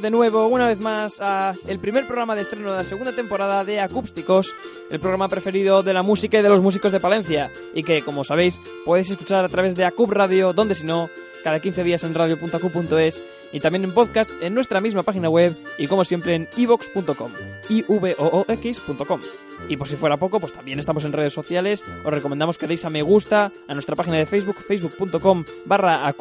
De nuevo una vez más a el primer programa de estreno de la segunda temporada de Acústicos, el programa preferido de la música y de los músicos de Palencia y que, como sabéis, podéis escuchar a través de Acup Radio, donde si no, cada 15 días en radio.acup.es y también en podcast en nuestra misma página web y como siempre en ivox.com, ivoox.com. Y por si fuera poco, pues también estamos en redes sociales. Os recomendamos que deis a me gusta a nuestra página de Facebook, facebook.com barra.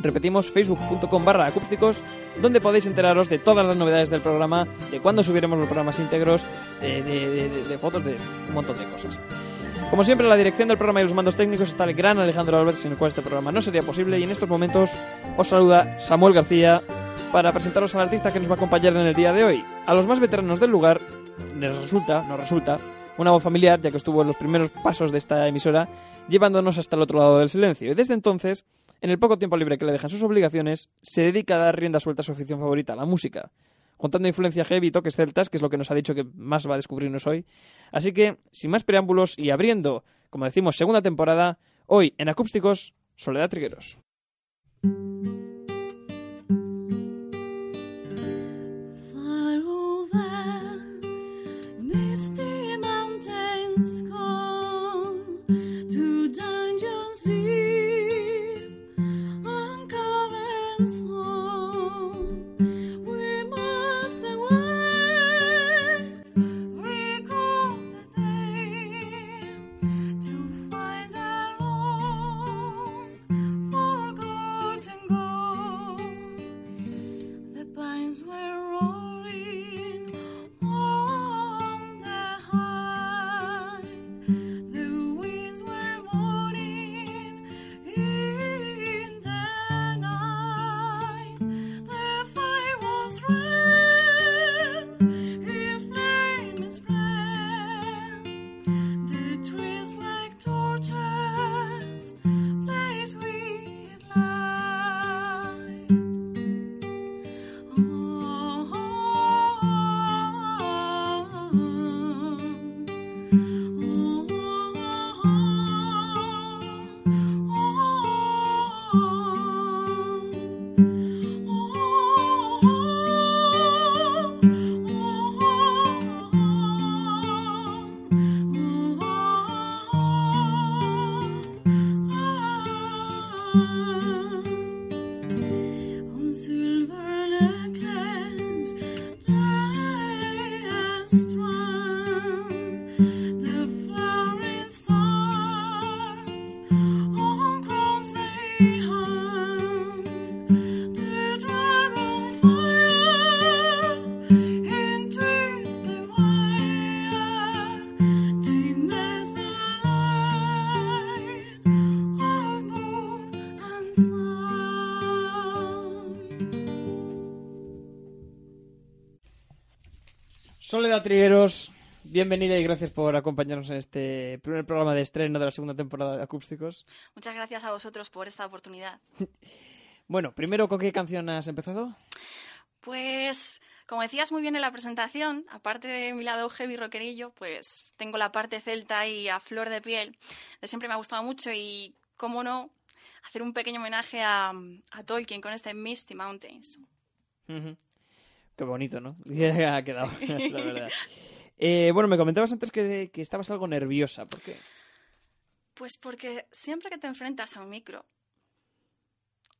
Repetimos, facebook.com barra acústicos, donde podéis enteraros de todas las novedades del programa, de cuándo subiremos los programas íntegros, de, fotos, de un montón de cosas. Como siempre, la dirección del programa y los mandos técnicos está el gran Alejandro Álvarez, sin el cual este programa no sería posible. Y en estos momentos os saluda Samuel García para presentaros al artista que nos va a acompañar en el día de hoy. A los más veteranos del lugar les resulta, nos resulta, una voz familiar, ya que estuvo en los primeros pasos de esta emisora, llevándonos hasta el otro lado del silencio. Y desde entonces, en el poco tiempo libre que le dejan sus obligaciones, se dedica a dar rienda suelta a su afición favorita, la música juntando influencia heavy y toques celtas, que es lo que nos ha dicho que más va a descubrirnos hoy. Así que, sin más preámbulos y abriendo, como decimos, segunda temporada, hoy en Acústicos, Soledad Trigueros. Trigueros, bienvenida y gracias por acompañarnos en este primer programa de estreno de la segunda temporada de Acústicos. Muchas gracias a vosotros por esta oportunidad. Bueno, primero, ¿con qué canción has empezado? Pues, como decías muy bien en la presentación, aparte de mi lado heavy rockerillo, pues tengo la parte celta y a flor de piel. De siempre me ha gustado mucho y, cómo no, hacer un pequeño homenaje a, a Tolkien con este Misty Mountains. Qué bonito, ¿no? ha quedado, la verdad. Eh, bueno, me comentabas antes que, que estabas algo nerviosa. ¿Por qué? Pues porque siempre que te enfrentas a un micro,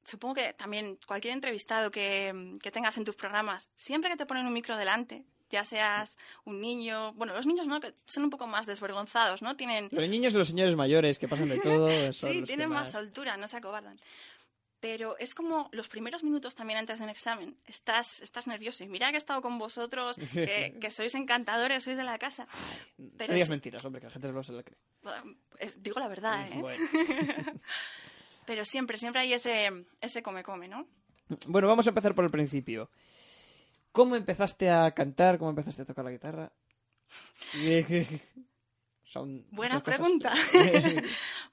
supongo que también cualquier entrevistado que, que tengas en tus programas, siempre que te ponen un micro delante, ya seas un niño, bueno, los niños no, que son un poco más desvergonzados, ¿no? Tienen, Los niños y los señores mayores que pasan de todo. sí, tienen más soltura, no se acobardan. Pero es como los primeros minutos también antes de un examen. Estás, estás nervioso. Y mira que he estado con vosotros, que, que sois encantadores, sois de la casa. Pero no digas es- mentiras, hombre, que la gente no se la cree. digo la verdad, ¿eh? Bueno. Pero siempre, siempre hay ese, ese come-come, ¿no? Bueno, vamos a empezar por el principio. ¿Cómo empezaste a cantar? ¿Cómo empezaste a tocar la guitarra? Son Buena pregunta.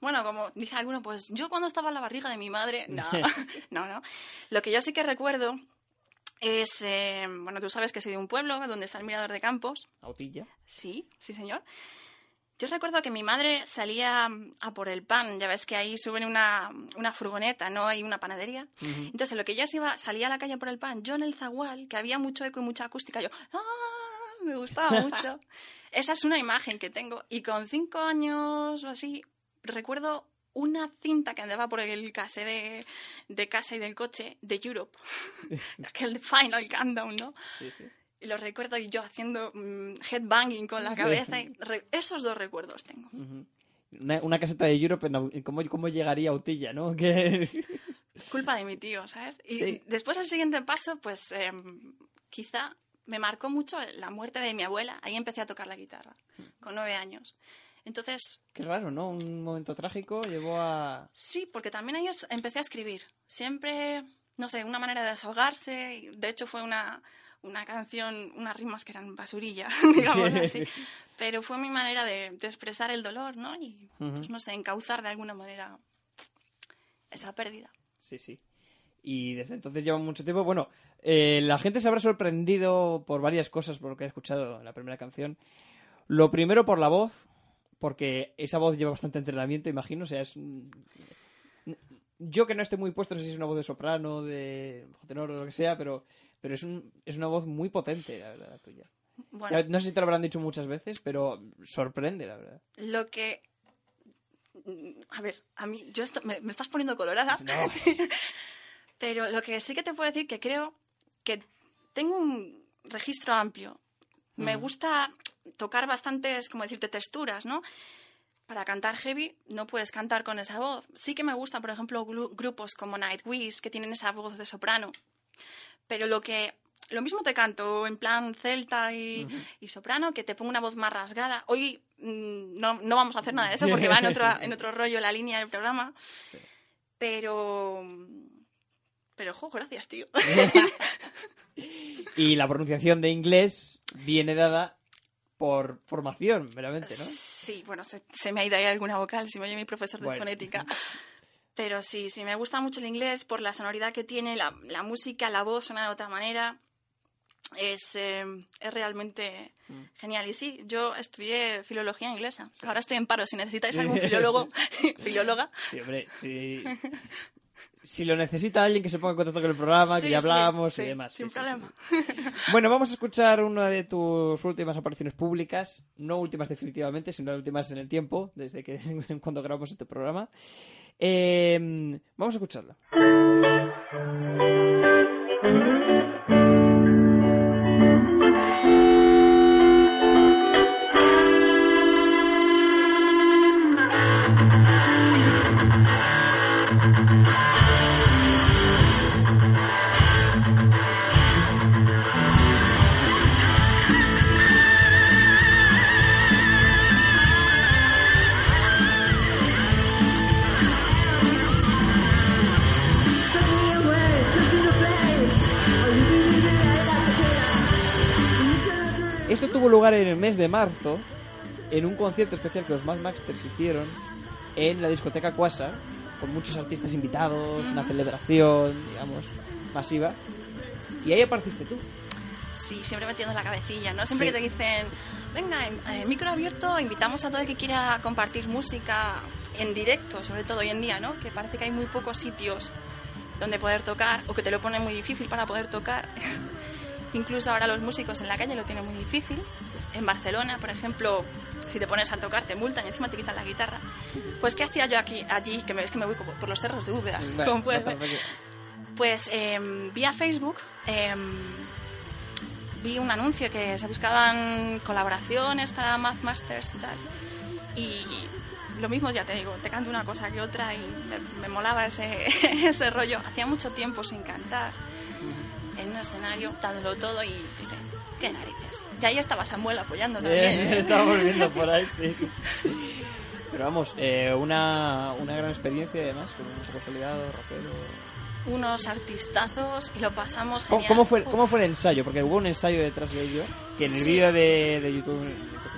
Bueno, como dice alguno, pues yo cuando estaba en la barriga de mi madre, no, no, no. Lo que yo sí que recuerdo es, eh, bueno, tú sabes que soy de un pueblo donde está el Mirador de Campos. Autilla. Sí, sí, señor. Yo recuerdo que mi madre salía a por el pan, ya ves que ahí suben una, una furgoneta, ¿no? Hay una panadería. Entonces, lo que ella se iba, salía a la calle por el pan, yo en el zagual, que había mucho eco y mucha acústica, yo, ¡ah! Me gustaba mucho. Esa es una imagen que tengo. Y con cinco años o así, recuerdo una cinta que andaba por el case de, de casa y del coche de Europe. Aquel Final Countdown, ¿no? Sí, sí. Y lo recuerdo yo haciendo mm, headbanging con la Sí. cabeza. y esos dos recuerdos tengo. Una, una caseta de Europe, ¿cómo, ¿cómo llegaría a Autilla, no? Que... Culpa de mi tío, ¿sabes? Y después el siguiente paso, pues em, quizá me marcó mucho la muerte de mi abuela. Ahí empecé a tocar la guitarra, con nueve años. Entonces, Qué raro, ¿no? Un momento trágico llevó a... sí, porque también ahí empecé a escribir. Siempre, no sé, una manera de desahogarse. De hecho, fue una, una canción, unas rimas que eran basurilla, digamos así. Pero fue mi manera de, de expresar el dolor, ¿no? Y, Ujú. pues no sé, encauzar de alguna manera esa pérdida. Sí, sí. Y desde entonces lleva mucho tiempo. Bueno, eh, la gente se habrá sorprendido por varias cosas por lo que he escuchado en la primera canción. Lo primero por la voz, porque esa voz lleva bastante entrenamiento, imagino. O sea, es. Yo que no estoy muy puesto, no sé si es una voz de soprano, de tenor o lo que sea, pero, pero es, un, es una voz muy potente, la verdad, la tuya. Bueno, Ya, no sé si te lo habrán dicho muchas veces, pero sorprende, la verdad. lo que... A ver, a mí, yo esto- me, me estás poniendo colorada, No. pero lo que sí que te puedo decir que creo que tengo un registro amplio. Me gusta tocar bastantes, como decirte, texturas, ¿no? Para cantar heavy no puedes cantar con esa voz. Sí que me gustan, por ejemplo, gru- grupos como Nightwish que tienen esa voz de soprano. Pero lo que lo mismo te canto en plan celta y, y soprano que te pongo una voz más rasgada. Hoy mm, no, no vamos a hacer nada de eso porque va en otro, en otro rollo la línea del programa. Pero... Pero, jo, gracias, tío. Y la pronunciación de inglés viene dada por formación, meramente, ¿no? Sí, bueno, se, se me ha ido ahí alguna vocal, si me oye mi profesor de Bueno. fonética. Pero sí, sí, me gusta mucho el inglés por la sonoridad que tiene, la, la música, la voz suena de otra manera. Es, eh, es realmente Mm. genial. Y sí, yo estudié filología inglesa. Ahora estoy en paro. Si necesitáis algún filólogo, filóloga, Sí, hombre, sí. Si lo necesita alguien que se ponga en contacto con el programa, Sí, que ya hablamos sí, y demás. sin problema. Bueno, vamos a escuchar una de tus últimas apariciones públicas, no últimas definitivamente, sino últimas en el tiempo, desde que cuando grabamos este programa. Eh, vamos a escucharla. Esto tuvo lugar en el mes de marzo, en un concierto especial que los Mad Maxters hicieron en la discoteca Quasar, con muchos artistas invitados, una celebración, digamos, masiva. Y ahí apareciste tú. Sí, siempre metiendo la cabecilla, ¿no? Siempre Sí. que te dicen, venga, en- micro abierto, invitamos a todo el que quiera compartir música en directo, sobre todo hoy en día, ¿no? Que parece que hay muy pocos sitios donde poder tocar o que te lo ponen muy difícil para poder tocar. Incluso ahora los músicos en la calle lo tienen muy difícil. En Barcelona, por ejemplo, si te pones a tocar te multan y encima te quitan la guitarra. Pues, ¿qué hacía yo aquí, allí? Que me, es que me voy por, por los cerros de Úbeda, Vale, como puedes ver. perfecto. Pues eh, vía Facebook eh, vi un anuncio que se buscaban colaboraciones para Math Masters y tal. Y lo mismo, ya te digo, te canto una cosa que otra y me, me molaba ese, ese rollo. Hacía mucho tiempo sin cantar en un escenario, dándolo todo y dije, qué narices. Y ahí estaba Samuel apoyando también. ¿eh? estábamos viendo por ahí, sí. Pero vamos, eh, una, una gran experiencia además, con un consolidado, rockero. Unos artistazos y lo pasamos ¿Cómo, genial. cómo fue, Uf. ¿Cómo fue el ensayo? Porque hubo un ensayo detrás de ello, que en el Sí. vídeo de, de YouTube,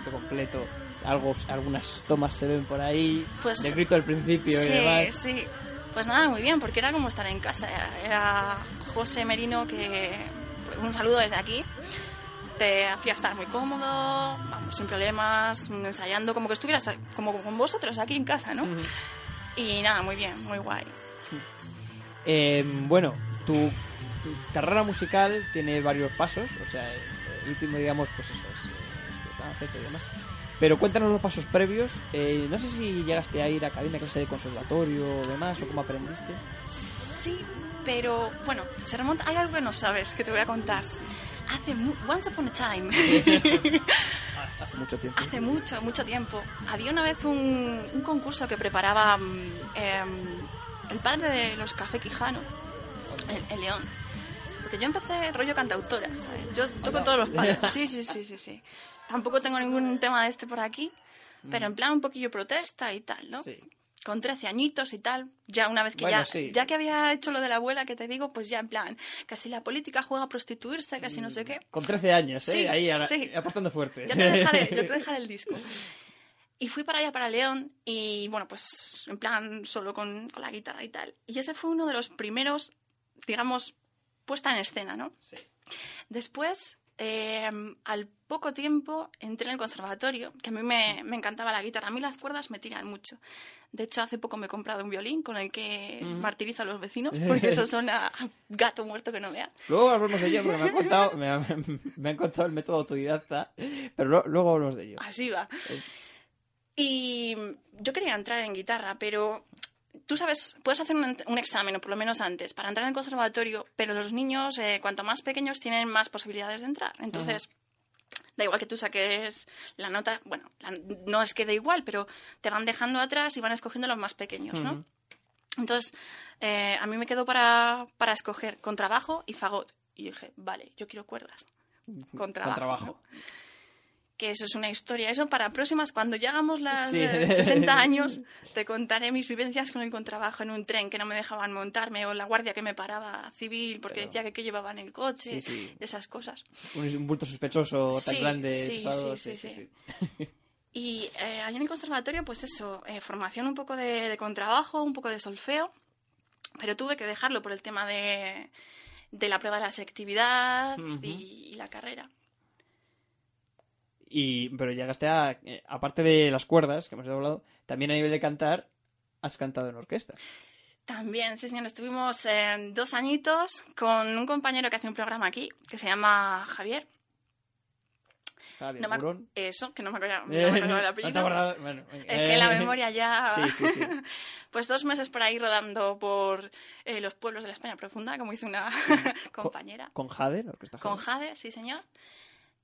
el completo, algo, algunas tomas se ven por ahí, Pues- de grito al principio y Sí, demás. sí. Pues nada, muy bien, porque era como estar en casa. Era José Merino que, un saludo desde aquí, te hacía estar muy cómodo, vamos, sin problemas, ensayando como que estuvieras como con vosotros aquí en casa, ¿no? Ujú. Y nada, muy bien, muy guay. Eh, bueno, tu, carrera musical tiene varios pasos, o sea, el, último, digamos, pues eso es, y demás. Pero cuéntanos los pasos previos. Eh, no sé si llegaste a ir a academia, clase de conservatorio o demás, o cómo aprendiste. Sí, pero bueno, se remonta. Hay algo que no sabes que te voy a contar. Hace mu- once upon a time. Hace mucho tiempo. Hace mucho, mucho tiempo. Había una vez un, un concurso que preparaba em, el padre de los Café Quijano, el, el León. Porque yo empecé rollo cantautora, ¿sabes? Yo toco todos los palos. Sí, sí, sí, sí, sí. Tampoco tengo ningún tema de este por aquí, pero en plan un poquillo protesta y tal, ¿no? Sí. Con 13 añitos y tal, ya una vez que Bueno, ya, sí. ya que había hecho lo de la abuela que te digo, pues ya en plan, casi la política juega a prostituirse, casi no sé qué. Con 13 años, ¿eh? Sí, Ahí a- sí. apostando fuerte. Ya te dejaré, ya te dejaré el disco. Y fui para allá, para León, y bueno, pues en plan solo con, con la guitarra y tal. Y ese fue uno de los primeros, digamos, puesta en escena, ¿no? Sí. Después, eh, al poco tiempo, entré en el conservatorio, que a mí me, me encantaba la guitarra. A mí las cuerdas me tiran mucho. De hecho, hace poco me he comprado un violín con el que martirizo a los vecinos, porque eso suena a gato muerto que no veas. Luego hablamos de ello porque me han contado, me, han- me han contado el método autodidacta, pero lo- luego hablamos de ello. Así va. Y yo quería entrar en guitarra, pero tú sabes, puedes hacer un examen, o por lo menos antes, para entrar en el conservatorio, pero los niños, eh, cuanto más pequeños, tienen más posibilidades de entrar. Entonces, da igual que tú saques la nota, bueno, la- no es que da igual, pero te van dejando atrás y van escogiendo los más pequeños, ¿no? Entonces, eh, a mí me quedó para, para escoger contrabajo y fagot. Y dije, vale, yo quiero cuerdas. Contrabajo. trabajo. ¿no? Que eso es una historia. Eso para próximas, cuando llegamos las Sí. eh, 60 años, te contaré mis vivencias con el contrabajo en un tren que no me dejaban montarme o la guardia que me paraba civil porque Pero- decía que qué llevaba en el coche, Sí, sí. esas cosas. Un, bulto sospechoso tan grande, pesado. sí, sí, sí. Y eh, allí en el conservatorio, pues eso, eh, formación un poco de, de contrabajo, un poco de solfeo, pero tuve que dejarlo por el tema de, de la prueba de la selectividad y la carrera. Y, pero llegaste a, eh, aparte de las cuerdas que hemos hablado, también a nivel de cantar, has cantado en orquesta. También, sí, señor, estuvimos eh, dos añitos con un compañero que hace un programa aquí, que se llama Javier. Javier No me. Eso, que no me acuerdo, no Eh, me acuerdo del ¿no te apellido. Bueno. Es que la Eh, memoria ya... Sí, sí, sí. Pues dos meses por ahí rodando por eh, los pueblos de la España profunda, como hizo una compañera. Con Jade, la orquesta Con Jade, sí señor.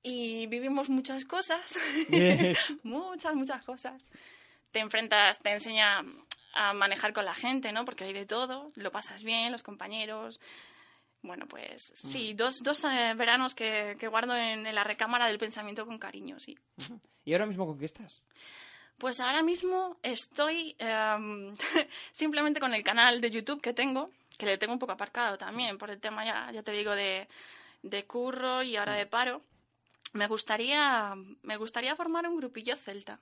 Y vivimos muchas cosas, muchas, muchas cosas. Te enfrentas, te enseña a manejar con la gente, ¿no? Porque hay de todo, lo pasas bien, los compañeros. Bueno, pues sí, dos, dos eh, veranos que, que guardo en, en la recámara del pensamiento con cariño, sí. ¿Y ahora mismo con qué estás? Pues ahora mismo estoy em, simplemente con el canal de YouTube que tengo, que le tengo un poco aparcado también por el tema, ya, ya te digo, de, de curro y ahora de paro. Me gustaría, me gustaría formar un grupillo celta.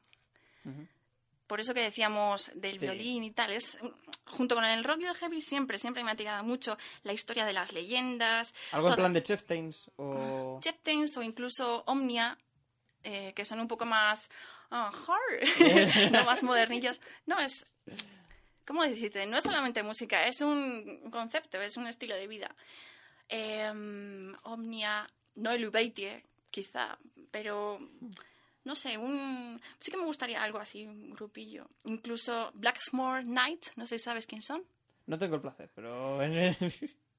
Por eso que decíamos del Sí. violín y tal. Es, junto con el rock y el heavy siempre, siempre me ha tirado mucho la historia de las leyendas. ¿Algo en plan de Chieftains o...? Chieftains o incluso Omnia, eh, que son un poco más ah, hard, no más modernillos. No, es. ¿Cómo decirte? No es solamente música, es un concepto, es un estilo de vida. Em, Omnia, no el Ubeitie, quizá, pero no sé, un sí que me gustaría algo así, un grupillo. Incluso Blacksmore Night, no sé si sabes quién son. No tengo el placer, pero...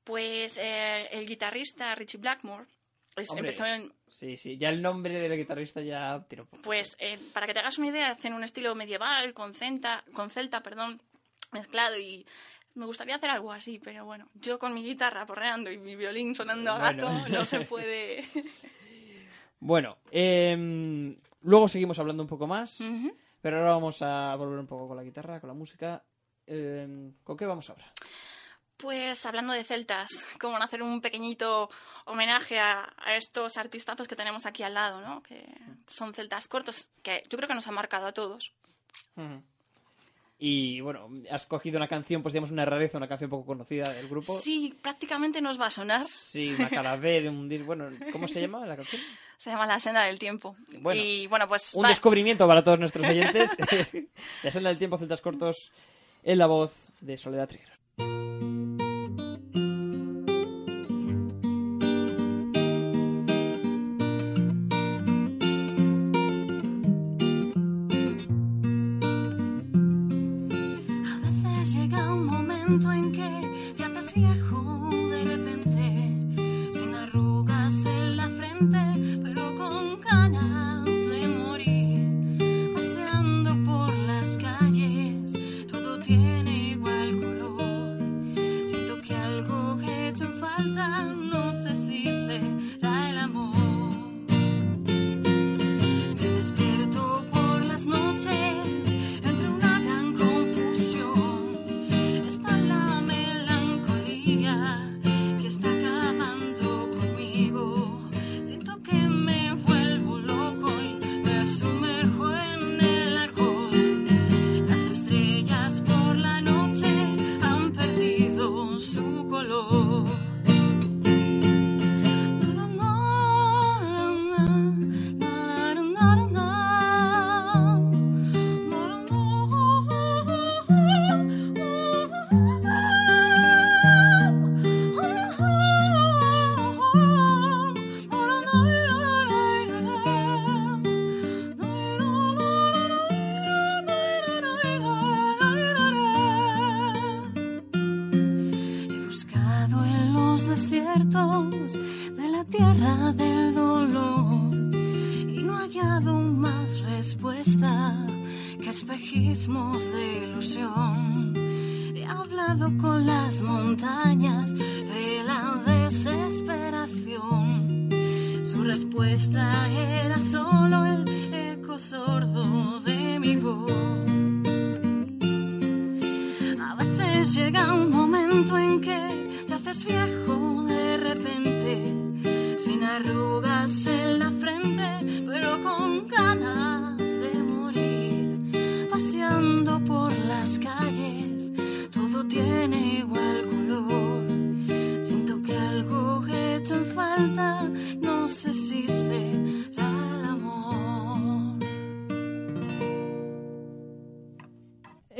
Pues eh, el guitarrista Richie Blackmore es- Hombre. empezó en, Sí, sí, ya el nombre del guitarrista ya tiro poco. Pues eh, para que te hagas una idea, hacen un estilo medieval con celta, con celta, perdón, mezclado y me gustaría hacer algo así, pero bueno, yo con mi guitarra porreando y mi violín sonando a Bueno. gato no se puede. Bueno, em, luego seguimos hablando un poco más, pero ahora vamos a volver un poco con la guitarra, con la música. Em, ¿Con qué vamos ahora? Pues hablando de celtas, cómo no hacer un pequeñito homenaje a, a estos artistazos que tenemos aquí al lado, ¿no? Que son celtas cortos, que yo creo que nos han marcado a todos. Y bueno, has cogido una canción, pues digamos una rareza, una canción poco conocida del grupo. Sí, prácticamente nos va a sonar. Sí, una cara B de un disco. Bueno, ¿cómo se llama la canción? Se llama La senda del tiempo. Bueno, y bueno, pues Un va- descubrimiento para todos nuestros oyentes. la senda del tiempo, celtas cortos, en la voz de Soledad Trigueros. Hecho falta, no sé si será el amor.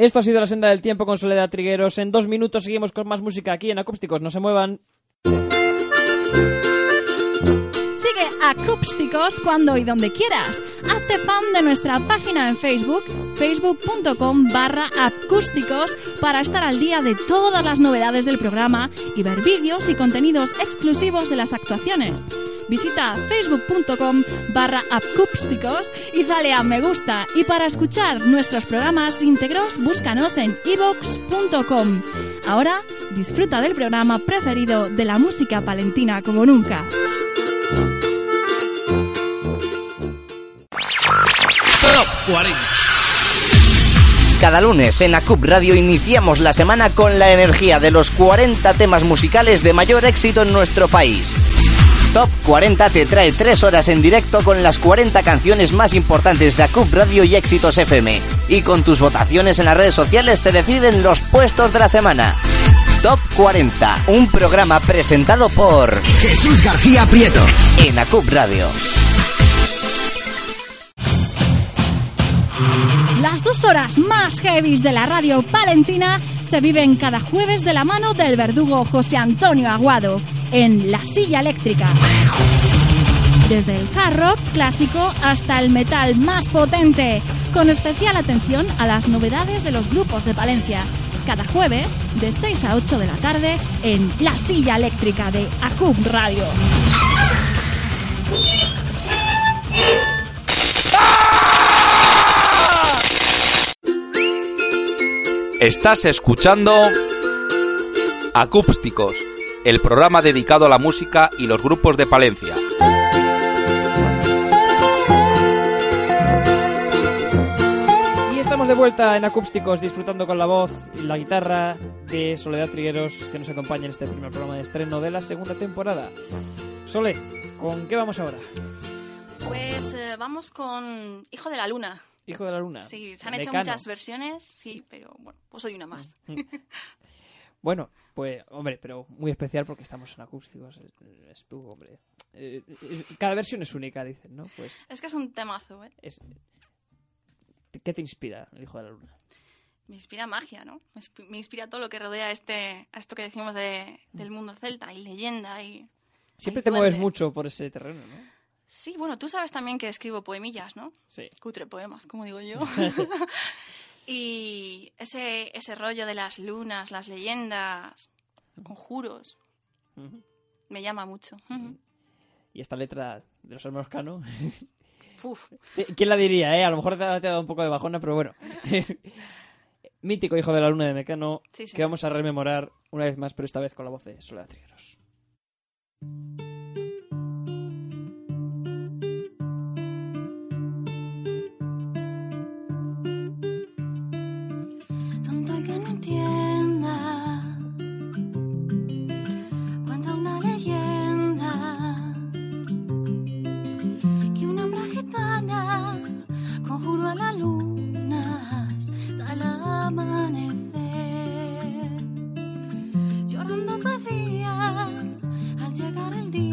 Esto ha sido la senda del tiempo con Soledad Trigueros. En dos minutos seguimos con más música aquí en Acústicos. No se muevan. Sigue Acústicos cuando y donde quieras. Hazte fan de nuestra página en Facebook, facebook.com barra acústicos, para estar al día de todas las novedades del programa y ver vídeos y contenidos exclusivos de las actuaciones. Visita facebook.com barra acústicos y dale a me gusta. Y para escuchar nuestros programas íntegros, búscanos en ivox.com. Ahora disfruta del programa preferido de la música palentina como nunca. Top 40. Cada lunes en ACUP Radio iniciamos la semana con la energía de los 40 temas musicales de mayor éxito en nuestro país. Top 40 te trae 3 horas en directo con las 40 canciones más importantes de ACUP Radio y Éxitos FM. Y con tus votaciones en las redes sociales se deciden los puestos de la semana. Top 40, un programa presentado por Jesús García Prieto. en ACUP Radio. Las dos horas más heavies de la radio palentina se viven cada jueves de la mano del verdugo José Antonio Aguado en La Silla Eléctrica. desde el hard rock clásico hasta el metal más potente, con especial atención a las novedades de los grupos de Palencia. Cada jueves, de 6 a 8 de la tarde, en La Silla Eléctrica de ACUB Radio. Estás escuchando Acústicos, el programa dedicado a la música y los grupos de Palencia. Y estamos de vuelta en Acústicos disfrutando con la voz y la guitarra de Soledad Trigueros que nos acompaña en este primer programa de estreno de la segunda temporada. Sole, ¿con qué vamos ahora? Pues eh, vamos con Hijo de la Luna. Hijo de la Luna. Sí, se han hecho muchas versiones, sí, pero bueno, pues soy una más. Bueno, pues, hombre, pero muy especial porque estamos en acústicos. Es, es tú, hombre. Eh, es- cada versión es única, dicen, ¿no? Pues, Es que es un temazo, ¿eh? es, ¿qué te inspira el Hijo de la Luna? Me inspira magia, ¿no? Me inspi- me inspira todo lo que rodea este, a esto que decimos de- del mundo celta. Hay leyenda, hay... Siempre te mueves mucho por ese terreno, ¿no? Sí, bueno, tú sabes también que escribo poemillas, ¿no? Sí. Cutre poemas, como digo yo. y ese, ese rollo de las lunas, las leyendas, conjuros, me llama mucho. Y esta letra de los hermanos Cano. Uf. ¿Quién la diría, eh? A lo mejor te ha, te ha dado un poco de bajona, pero bueno. Mítico hijo de la luna de Mecano, Sí, sí. que vamos a rememorar una vez más, pero esta vez con la voz de Soledad Trigueros. Pedía al llegar el día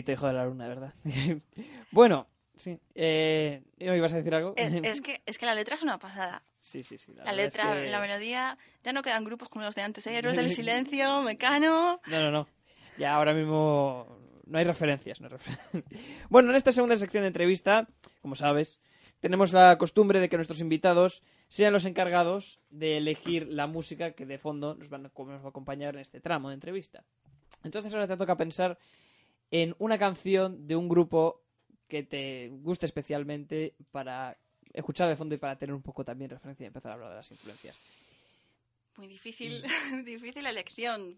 bonito hijo de la luna, verdad. bueno, sí. Eh, ¿me ¿Ibas a decir algo? Eh, Es que, es que la letra es una pasada. Sí, sí, sí. La es letra, que- la melodía, ya no quedan grupos como los de antes, ¿eh? Héroes del Silencio, Mecano... No, no, no. Ya ahora mismo no hay referencias. No hay refer- bueno, en esta segunda sección de entrevista, como sabes, tenemos la costumbre de que nuestros invitados sean los encargados de elegir la música que de fondo nos, van, nos va a acompañar en este tramo de entrevista. Entonces ahora te toca pensar en una canción de un grupo que te guste especialmente para escuchar de fondo y para tener un poco también referencia y empezar a hablar de las influencias. Muy difícil, difícil elección.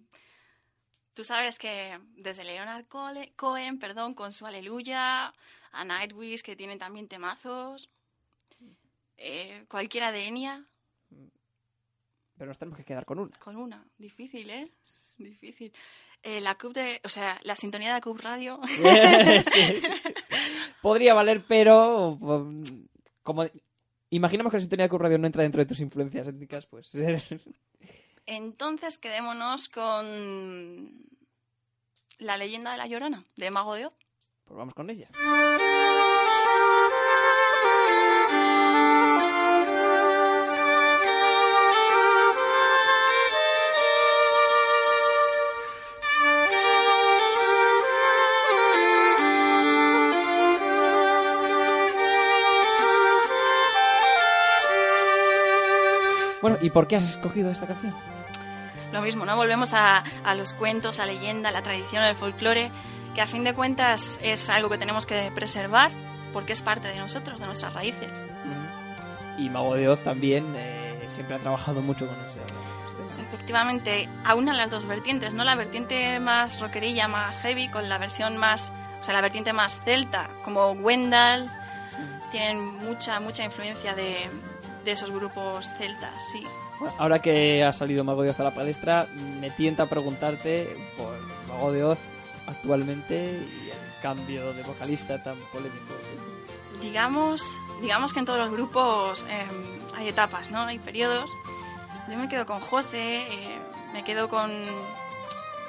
Tú sabes que desde Leonard Cohen, perdón, con su Aleluya, a Nightwish, que tienen también temazos, eh, cualquiera de Enya, Pero nos tenemos que quedar con una. con una. Difícil, ¿eh? Difícil. Eh, la CUP de, o sea, la sintonía de la CUP Radio. Sí. Podría valer, pero um, como imaginamos que la sintonía de Club Radio no entra dentro de tus influencias étnicas, pues Entonces quedémonos con la leyenda de la Llorona, de Mago de Oz. pues vamos con ella. Bueno, ¿y por qué has escogido esta canción? Lo mismo, ¿no? Volvemos a, a los cuentos, la leyenda, la tradición, el folclore, que a fin de cuentas es algo que tenemos que preservar porque es parte de nosotros, de nuestras raíces. Y Mago de Oz también eh, siempre ha trabajado mucho con ese. Efectivamente, aunan las dos vertientes, ¿no? La vertiente más rockerilla, más heavy, con la versión más, o sea, la vertiente más celta, como Wendell, tienen mucha, mucha influencia de, de esos grupos celtas, sí. Ahora que ha salido Mago de Oz a la palestra, me tienta preguntarte por Mago de Oz actualmente y el cambio de vocalista tan polémico. digamos, digamos que en todos los grupos eh, hay etapas, ¿no? Hay periodos. Yo me quedo con José, eh, me quedo con,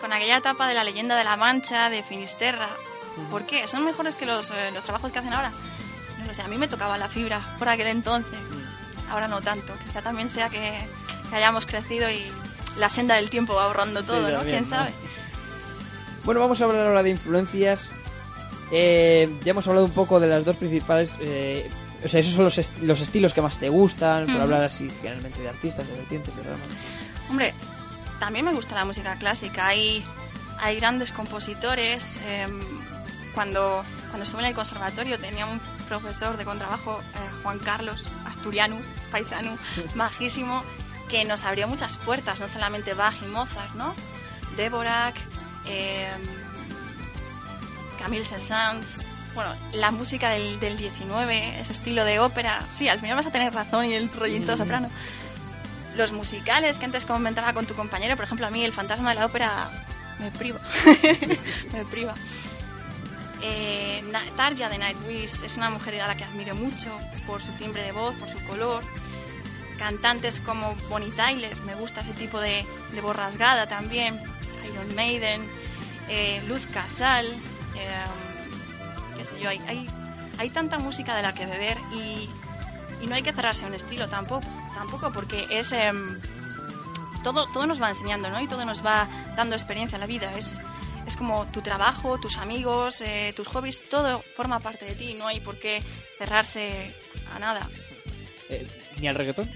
con aquella etapa de la leyenda de la Mancha, de Finisterra. ¿Por qué? ¿Son mejores que los, eh, los trabajos que hacen ahora? No lo sé, a mí me tocaba la fibra por aquel entonces. Ahora no tanto. Quizá también sea que, que hayamos crecido y la senda del tiempo va ahorrando Sí, todo, ¿no? también, ¿Quién ¿no? sabe? Bueno, vamos a hablar ahora de influencias. Eh, ya hemos hablado un poco de las dos principales. eh, o sea, esos son los, est- los estilos que más te gustan, por hablar así generalmente de artistas, de vertientes, de ramas. Hombre, también me gusta la música clásica. Hay, hay grandes compositores. eh, cuando, cuando estuve en el conservatorio tenía un profesor de contrabajo, eh, Juan Carlos Asturiano, paisano, majísimo, que nos abrió muchas puertas, no solamente Bach y Mozart, ¿no? Dvorak, eh, Camille Saint-Saëns, bueno, la música del, del 19, ese estilo de ópera. Sí, al final vas a tener razón y el rollito soprano los musicales que antes comentaba con tu compañero, por ejemplo, a mí el fantasma de la ópera me priva. me priva. Eh, Tarja de Nightwish es una mujer a la que admiro mucho por su timbre de voz, por su color. Cantantes como Bonnie Tyler, me gusta ese tipo de, de voz rasgada también. Iron Maiden, eh, Luz Casal, eh, qué sé yo, hay, hay, hay tanta música de la que beber y, no hay que cerrarse a un estilo tampoco, tampoco porque es em, todo, todo nos va enseñando, ¿no? Y todo nos va dando experiencia en la vida. Es, es como tu trabajo, tus amigos, eh, tus hobbies, todo forma parte de ti. No hay por qué cerrarse a nada. Eh, Ni al reggaetón.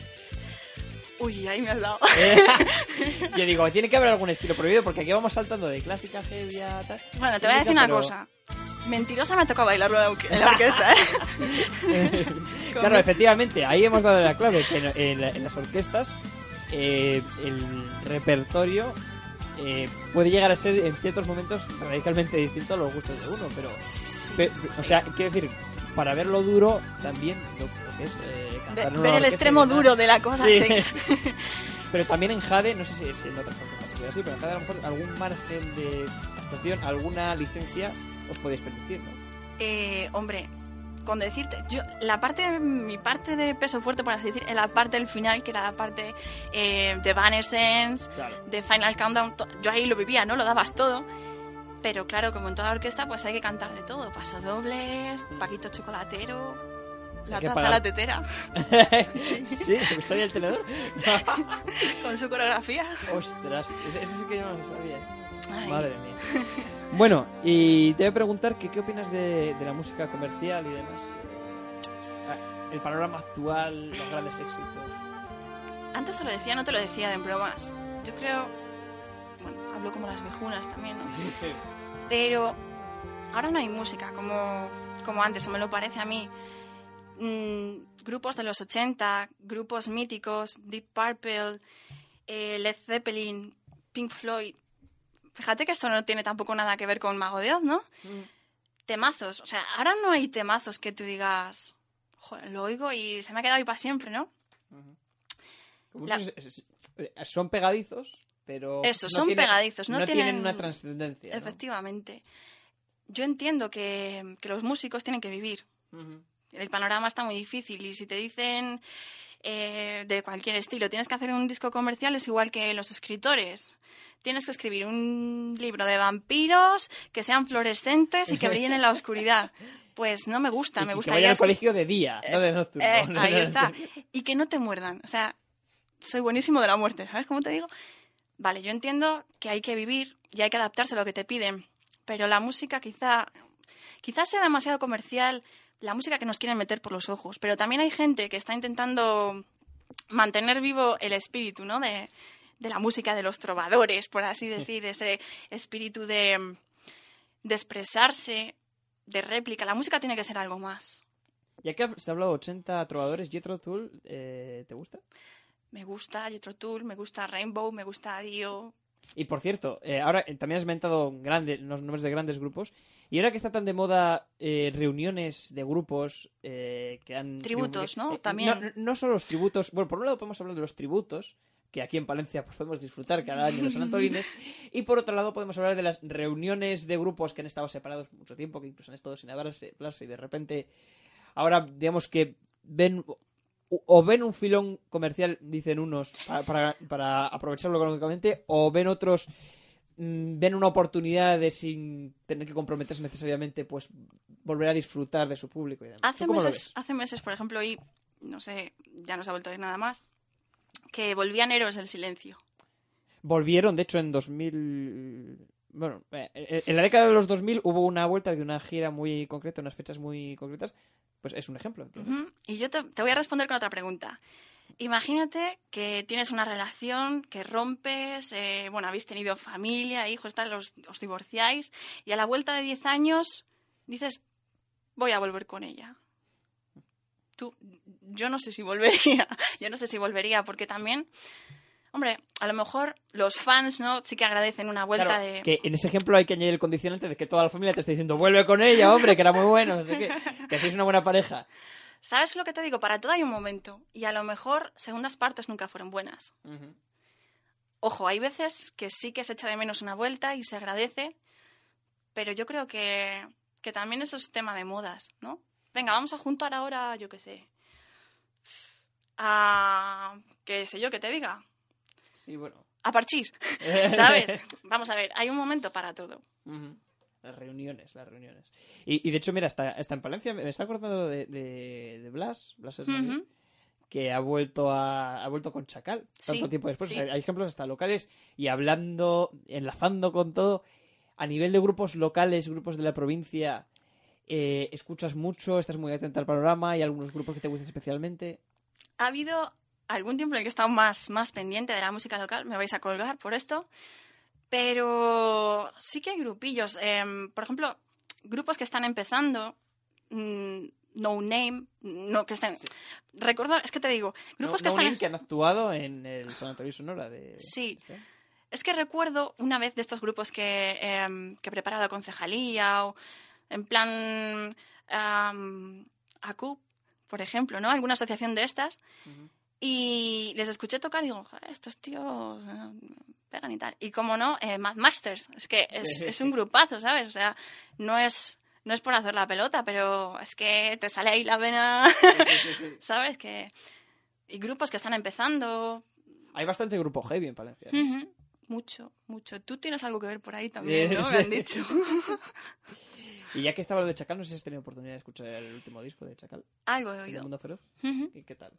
Uy, ahí me has dado. Eh, Yo digo, tiene que haber algún estilo prohibido porque aquí vamos saltando de clásica, heavy a tal. Bueno, te voy a decir una Pero- cosa. Mentirosa me toca bailarlo en la orquesta, ¿eh? Claro, efectivamente, ahí hemos dado la clave, que en, en las orquestas eh, el repertorio eh, puede llegar a ser en ciertos momentos radicalmente distinto a los gustos de uno, pero... pe- o sea, quiero decir, para ver lo duro, también lo, lo que es eh, cantar Ver, ver el extremo duro de la cosa. Sí. Pero también en Jade, no sé si, si en otras partes así, pero en Jade a lo mejor algún margen de actuación, alguna licencia os podéis permitir, ¿no? Eh, hombre, con decirte, yo la parte, mi parte de peso fuerte, por así decir, en la parte del final, que era la parte eh, de Evanescence, Claro. de Final Countdown, yo ahí lo vivía, ¿no? Lo dabas todo. Pero claro, como en toda orquesta, pues hay que cantar de todo. Pasodobles, Paquito Chocolatero, la taza pagar. la tetera, sí, sí, ¿soy el tenedor? con su coreografía. Ostras, ese, ese sí que yo no lo sabía. Ay. Madre mía. Bueno, y te voy a preguntar que, qué opinas de, de la música comercial y demás. Ah, El panorama actual, los grandes éxitos. Antes te lo decía, no te lo decía de bromas. Yo creo, bueno, hablo como las viejunas también, ¿no? Pero ahora no hay música como, como antes, o me lo parece a mí. Mm, grupos de los 80, grupos míticos, Deep Purple, eh, Led Zeppelin, Pink Floyd. Fíjate que esto no tiene tampoco nada que ver con Mago de Oz, ¿no? Temazos. O sea, ahora no hay temazos que tú digas, "Joder, lo oigo y se me ha quedado ahí para siempre, ¿no? La- Muchos es- es- eh, son pegadizos, pero. Eso, no son tienen- pegadizos, no tienen, tienen- una trascendencia. ¿no? Efectivamente. Yo entiendo que, que los músicos tienen que vivir. El panorama está muy difícil y si te dicen eh, de cualquier estilo, tienes que hacer un disco comercial, es igual que los escritores. Tienes que escribir un libro de vampiros que sean fluorescentes y que brillen en la oscuridad. Pues no me gusta, Y- me y que al colegio de día, no de nocturno. Eh, ahí está. Y que no te muerdan. O sea, soy buenísimo de la muerte, ¿sabes cómo te digo? Vale, yo entiendo que hay que vivir y hay que adaptarse a lo que te piden, pero la música quizá, quizás sea demasiado comercial, la música que nos quieren meter por los ojos, pero también hay gente que está intentando mantener vivo el espíritu, ¿no? De, de la música de los trovadores, por así decir, ese espíritu de, de expresarse, de réplica. La música tiene que ser algo más. Ya que se ha hablado de 80 trovadores, Jethro Tull, eh, ¿te gusta? Me gusta Jethro Tull, me gusta Rainbow, me gusta Dio. Y por cierto, eh, ahora eh, también has inventado grandes, los nombres de grandes grupos. Y ahora que está tan de moda eh, reuniones de grupos eh, que han... Tributos, ¿no? Eh, También. No, no solo los tributos. Bueno, por un lado podemos hablar de los tributos, que aquí en Palencia pues, podemos disfrutar cada año los San Antolines. y por otro lado podemos hablar de las reuniones de grupos que han estado separados mucho tiempo, que incluso han estado sin hablarse, y de repente ahora digamos que ven o- ven un filón comercial, dicen unos, para, para, para aprovecharlo económicamente, o ven otros, ven una oportunidad de sin tener que comprometerse necesariamente, pues volver a disfrutar de su público y demás. Hace ¿Tú cómo lo meses, hace meses, por ejemplo, y no sé, ya no se ha vuelto a ir nada más, que volvían Héroes del Silencio. Volvieron, de hecho, en 2000... Bueno, eh, en la década de los 2000 hubo una vuelta de una gira muy concreta, unas fechas muy concretas. Pues es un ejemplo. Y yo te, te voy a responder con otra pregunta. Imagínate que tienes una relación, que rompes, eh, bueno, habéis tenido familia, hijos, tal, os, os divorciáis, y a la vuelta de 10 años dices, voy a volver con ella. Tú, yo no sé si volvería, yo no sé si volvería, porque también, hombre, a lo mejor los fans, ¿no? Sí que agradecen una vuelta Claro, de... que en ese ejemplo hay que añadir el condicionante de que toda la familia te está diciendo vuelve con ella, hombre, que era muy bueno, qué, que hacéis una buena pareja. ¿Sabes lo que te digo? Para todo hay un momento, y a lo mejor segundas partes nunca fueron buenas. Ojo, hay veces que sí que se echa de menos una vuelta y se agradece, pero yo creo que, que también eso es tema de modas, ¿no? Venga, vamos a juntar ahora, yo qué sé, a... qué sé yo que te diga, Sí, bueno. a Parchís, ¿sabes? Vamos a ver, hay un momento para todo. Las reuniones, las reuniones. Y, y de hecho, mira, está, está en Palencia, me está acordando de, de, de Blas, Blas Ujú. que ha vuelto a, ha vuelto con Chacal tanto Sí, tiempo después. sí. O sea, hay ejemplos hasta locales y hablando, enlazando con todo. A nivel de grupos locales, grupos de la provincia, eh, escuchas mucho, estás muy atenta al panorama, hay algunos grupos que te gustan especialmente. Ha habido algún tiempo en el que he estado más, más pendiente de la música local, me vais a colgar por esto, pero sí que hay grupillos. em, por ejemplo, grupos que están empezando, mm, no name, no que estén. Recuerdo, es que te digo, grupos No- que no están. Name que han actuado en el Sanatorio Sonora de... Sí. este. Es que recuerdo una vez de estos grupos que, em, que prepara la concejalía o en plan am, ACUP, por ejemplo, ¿no? Alguna asociación de estas. Y les escuché tocar y digo, "Joder, estos tíos eh, pegan y tal. Y como no, eh, Mad Masters. Es que es, es un grupazo, ¿sabes? O sea, no es, no es por hacer la pelota, pero es que te sale ahí la vena, ¿sabes? Que... Y grupos que están empezando. Hay bastante grupo heavy en Palencia. ¿no? Ujú. Mucho, mucho. Tú tienes algo que ver por ahí también, ¿no? Sí. Me han dicho. Y ya que estaba lo de Chacal, no sé si has tenido oportunidad de escuchar el último disco de Chacal, algo he El oído. Mundo Feroz. Ujú. ¿Y qué tal?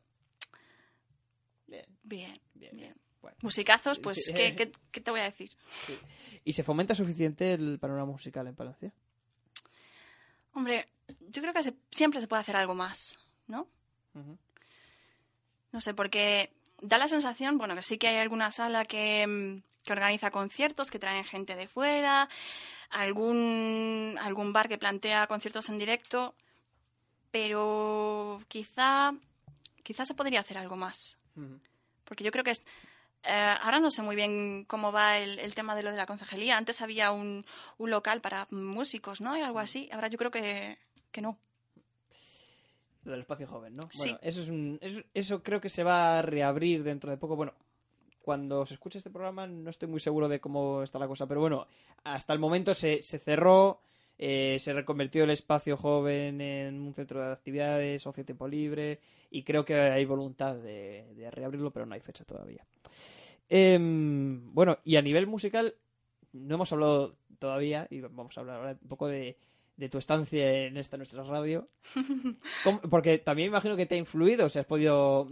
Bien, Bien, bien, bien. bien. Bueno. Musicazos, pues, Sí. ¿qué, qué, qué te voy a decir? ¿Y se fomenta suficiente el panorama musical en Palencia? Hombre, yo creo que se- siempre se puede hacer algo más, ¿no? No sé, porque da la sensación, bueno, que sí que hay alguna sala que, mm, que organiza conciertos, que traen gente de fuera, algún, algún bar que plantea conciertos en directo, pero quizá, quizá se podría hacer algo más. Porque yo creo que es, eh, ahora no sé muy bien cómo va el, el tema de lo de la concejalía. Antes había un, un local para músicos, ¿no? Y algo así. Ahora yo creo que, que no. Lo del espacio joven, ¿no? Sí. Bueno, eso, es un, eso, eso creo que se va a reabrir dentro de poco. Bueno, cuando se escuche este programa no estoy muy seguro de cómo está la cosa, pero bueno, hasta el momento se, se cerró, eh, se reconvirtió el espacio joven en un centro de actividades, ocio y tiempo libre, y creo que hay voluntad de, de reabrirlo, pero no hay fecha todavía. Em, bueno, y a nivel musical, no hemos hablado todavía, y vamos a hablar ahora un poco de, de tu estancia en esta nuestra radio. ¿Cómo- Porque también imagino que te ha influido, o sea, has podido...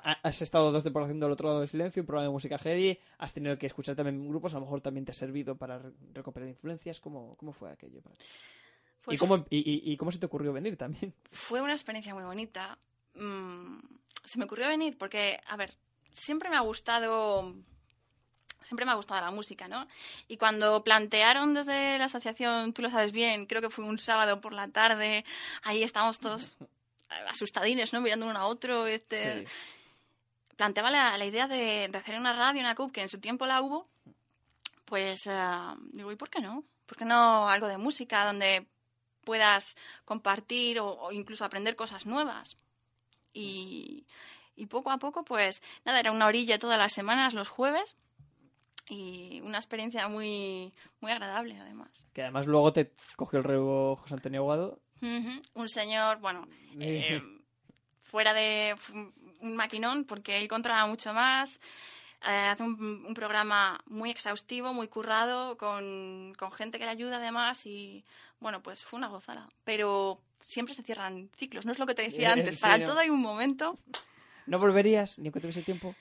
ha- Has estado dos temporadas haciendo el otro lado del silencio, un programa de música heavy, has tenido que escuchar también grupos, a lo mejor también te ha servido para re- recuperar influencias. ¿Cómo, cómo fue aquello? para ti? ¿Y, Pues cómo, y, y- y cómo se te ocurrió venir también? fue una experiencia muy bonita. Mm, se me ocurrió venir porque, a ver, siempre me ha gustado. Siempre me ha gustado la música, ¿no? Y cuando plantearon desde la asociación, tú lo sabes bien, creo que fue un sábado por la tarde, ahí estábamos todos asustadines, ¿no? Mirando uno a otro. Este, Planteaba la, la idea de, de hacer una radio, una CUP, que en su tiempo la hubo. Pues eh, digo, ¿y por qué no? ¿Por qué no algo de música donde puedas compartir o, o incluso aprender cosas nuevas? Y, y poco a poco, pues nada, era una orilla todas las semanas, los jueves, y una experiencia muy, muy agradable además. Que además luego te cogió el relevo José Antonio Aguado. Ujú, Un señor, bueno, eh, fuera de un maquinón, porque él controla mucho más. eh, hace un, un programa muy exhaustivo, muy currado, con, con gente que le ayuda además y bueno, pues fue una gozada. Pero siempre se cierran ciclos, no es lo que te decía Eh, antes. Para todo hay un momento. ¿No volverías ni aunque tuviese tiempo?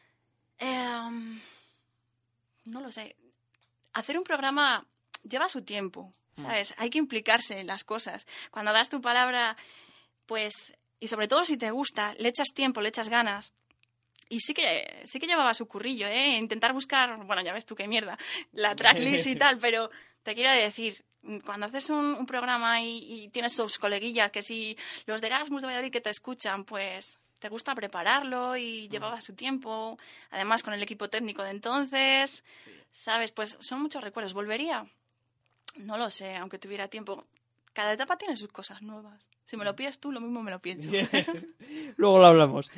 Em, no lo sé. Hacer un programa lleva su tiempo, ¿sabes? Hay que implicarse en las cosas. Cuando das tu palabra, pues, y sobre todo si te gusta, le echas tiempo, le echas ganas. Y sí que, sí que llevaba su currillo, ¿eh? Intentar buscar, bueno, ya ves tú qué mierda, la tracklist y tal, pero te quiero decir, cuando haces un, un programa y, y tienes tus coleguillas, que si los de Erasmus de Valladolid que te escuchan, pues te gusta prepararlo y llevaba su tiempo, además con el equipo técnico de entonces, ¿sabes? Pues son muchos recuerdos. ¿Volvería? No lo sé, aunque tuviera tiempo. Cada etapa tiene sus cosas nuevas. Si me lo pides tú, lo mismo me lo pienso. Luego lo hablamos.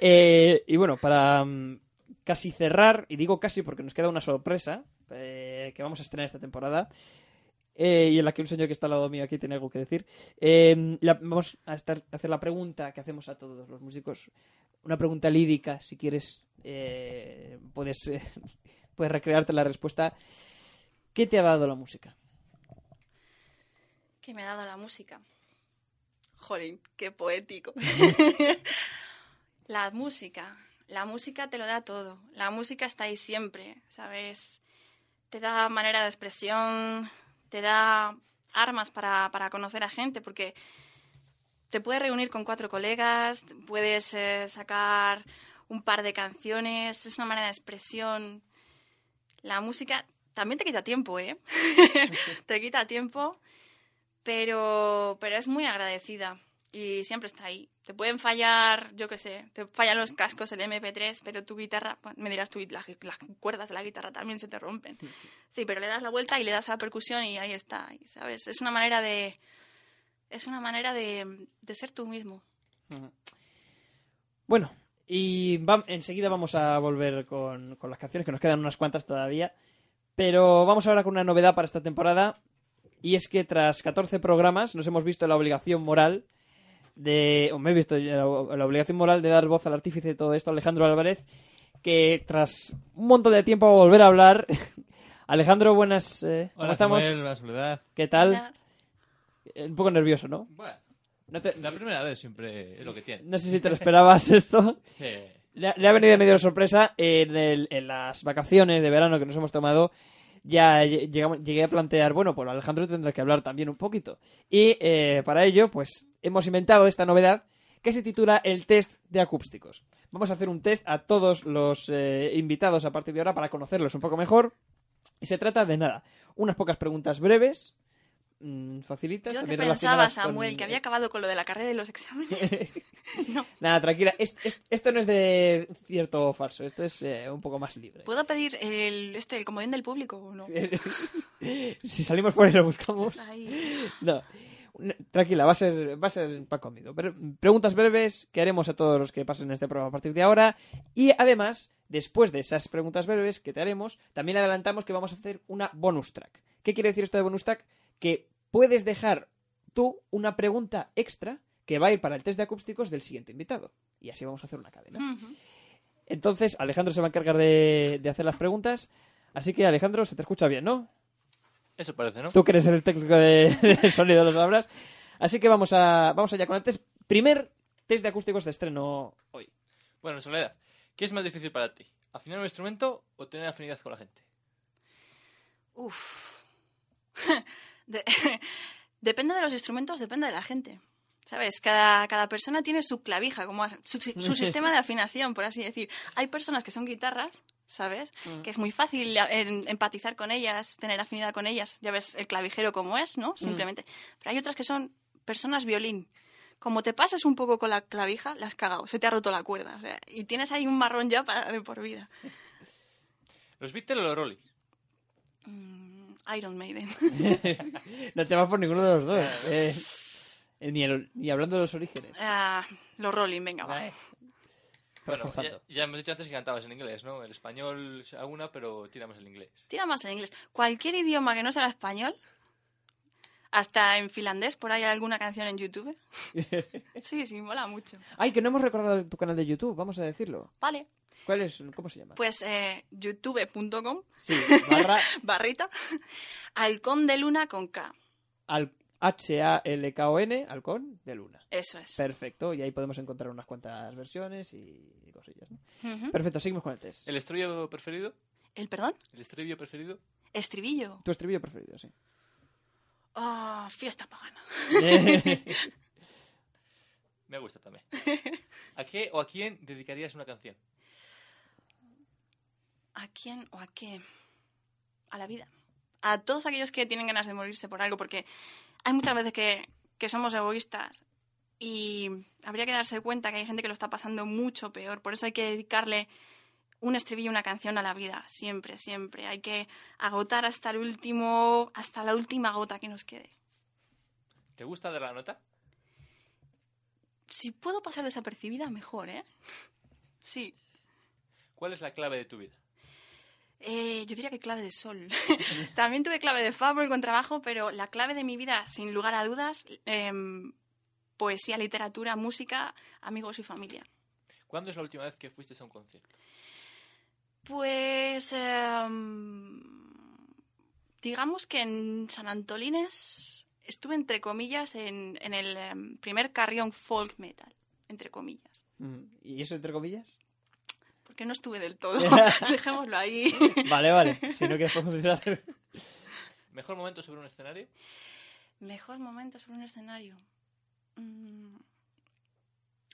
Eh, y bueno, para mm, casi cerrar, y digo casi porque nos queda una sorpresa eh, que vamos a estrenar esta temporada, eh, y en la que un señor que está al lado mío aquí tiene algo que decir, eh, la- vamos a, estar- a hacer la pregunta que hacemos a todos los músicos. Una pregunta lírica, si quieres, eh, puedes, puedes recrearte la respuesta. ¿Qué te ha dado la música? que me ha dado la música. Jolín, qué poético. la música. La música te lo da todo. La música está ahí siempre, ¿sabes? Te da manera de expresión, te da armas para, para conocer a gente, porque te puedes reunir con cuatro colegas, puedes eh, sacar un par de canciones, es una manera de expresión. La música también te quita tiempo, ¿eh? te quita tiempo, pero, pero es muy agradecida. Y siempre está ahí. Te pueden fallar, yo qué sé, te fallan los cascos, el MP3, pero tu guitarra, pues, me dirás tú, las, las cuerdas de la guitarra también se te rompen. Sí, pero le das la vuelta y le das a la percusión y ahí está, y, ¿sabes? Es una manera de... Es una manera de, de ser tú mismo. Bueno, y vam- enseguida vamos a volver con, con las canciones, que nos quedan unas cuantas todavía. Pero vamos ahora con una novedad para esta temporada. Y es que tras 14 programas nos hemos visto la obligación moral de... O me he visto la, la obligación moral de dar voz al artífice de todo esto, Alejandro Álvarez, que tras un montón de tiempo va a volver a hablar. Alejandro, buenas... eh, ¿Cómo Hola, estamos? Samuel. ¿Qué tal? Buenas. Eh, Un poco nervioso, ¿no? Bueno, No, te- la primera vez siempre es lo que tiene. no sé si te lo esperabas esto. Sí. Le ha, le ha venido medio de sorpresa en, el- en las vacaciones de verano que nos hemos tomado. Ya lle- llegamos- llegué a plantear, bueno, pues Alejandro tendrá que hablar también un poquito. Y eh, para ello, pues hemos inventado esta novedad que se titula el test de acústicos. Vamos a hacer un test a todos los eh, invitados a partir de ahora para conocerlos un poco mejor. Y se trata de nada, unas pocas preguntas breves, mm, facilitas. Yo que pensaba, con- Samuel, que había acabado con lo de la carrera y los exámenes. no. Nada, tranquila. Es- es- esto no es de cierto o falso. Esto es eh, un poco más libre. ¿Puedo pedir el, este, el comodín del público o no? si salimos por ahí lo buscamos. No. Tranquila, va a ser, va a ser pan comido. Preguntas breves que haremos a todos los que pasen este programa a partir de ahora. Y además, después de esas preguntas breves que te haremos, también adelantamos que vamos a hacer una bonus track. ¿Qué quiere decir esto de bonus track? Que puedes dejar tú una pregunta extra que va a ir para el test de acústicos del siguiente invitado. Y así vamos a hacer una cadena. Entonces, Alejandro se va a encargar de, de hacer las preguntas. Así que, Alejandro, se te escucha bien, ¿no? Eso parece, ¿no? Tú que eres el técnico de, de sonido, lo sabrás. Así que vamos, a, vamos allá con el test. Primer test de acústicos de estreno hoy. Bueno, Soledad, ¿qué es más difícil para ti? ¿Afinar un instrumento o tener afinidad con la gente? Uf. De- depende de los instrumentos, depende de la gente. ¿Sabes? Cada, cada persona tiene su clavija, como su sistema de afinación, por así decir. Hay personas que son guitarras, ¿sabes? Que es muy fácil eh, empatizar con ellas, tener afinidad con ellas. Ya ves el clavijero como es, ¿no? Simplemente. Pero hay otras que son personas violín. Como te pasas un poco con la clavija, la has cagado, se te ha roto la cuerda. O sea, y tienes ahí un marrón ya para de por vida. ¿Los Beatles o los Rolling? Mm, Iron Maiden. No te vas por ninguno de los dos. eh, eh, ni, el- ni hablando de los orígenes. Ah, los Rolling, venga, va. Bueno, ya, hemos dicho antes que cantabas en inglés, ¿no? El español alguna, pero tiramos el inglés. Tira más el inglés. Cualquier idioma que no sea el español, hasta en finlandés, por ahí hay alguna canción en YouTube. Sí, sí, mola mucho. Ay, que no hemos recordado tu canal de YouTube, vamos a decirlo. Vale, ¿Cuál es? ¿Cómo se llama? pues eh, youtube.com, Sí, barra barrita, halcón de luna con K. al H-A-L-K-O-N, halcón de luna. Eso es. Perfecto, y ahí podemos encontrar unas cuantas versiones y cosillas. ¿no? Perfecto, seguimos con el test. ¿El estribillo preferido? ¿El perdón? ¿El estribillo preferido? Estribillo. Tu estribillo preferido, sí. Ah, fiesta pagana. Me gusta también. ¿A qué o a quién dedicarías una canción? ¿A quién o a qué? A la vida. A todos aquellos que tienen ganas de morirse por algo, porque hay muchas veces que, que somos egoístas y habría que darse cuenta que hay gente que lo está pasando mucho peor. Por eso hay que dedicarle un estribillo, una canción a la vida, siempre, siempre. Hay que agotar hasta el último, hasta la última gota que nos quede. ¿Te gusta dar la nota? Si puedo pasar desapercibida, mejor, ¿eh? Sí. ¿Cuál es la clave de tu vida? Eh, yo diría que clave de sol. También tuve clave de fa por el contrabajo, pero la clave de mi vida, sin lugar a dudas, em, poesía, literatura, música, amigos y familia. ¿Cuándo es la última vez que fuiste a un concierto? Pues em, digamos que en San Antolines estuve entre comillas en, en el em, primer carrión folk metal, entre comillas. Mm, ¿Y eso entre comillas? Porque no estuve del todo. Dejémoslo ahí. Vale, vale. Si no quieres profundizar. ¿Mejor momento sobre un escenario? Mejor momento sobre un escenario. Mm,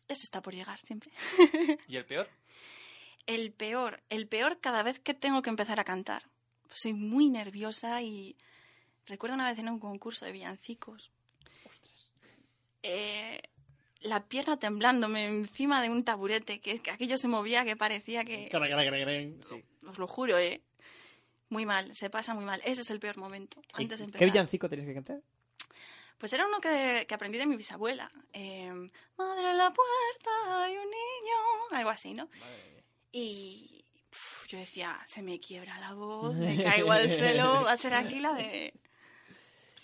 Ese está por llegar siempre. ¿Y el peor? El peor, el peor cada vez que tengo que empezar a cantar. Soy muy nerviosa y recuerdo una vez en un concurso de villancicos. Eh, la pierna temblándome encima de un taburete, que, que aquello se movía, que parecía que... Cara, cara, cara, cara. Sí. Os lo juro, ¿eh? Muy mal, se pasa muy mal. Ese es el peor momento, ¿Y antes de ¿Qué villancico tenías que cantar? Pues era uno que, que aprendí de mi bisabuela. Eh, Madre en la puerta hay un niño, algo así, ¿no? Y pf, yo decía, se me quiebra la voz, me caigo al suelo, va a ser aquí la de...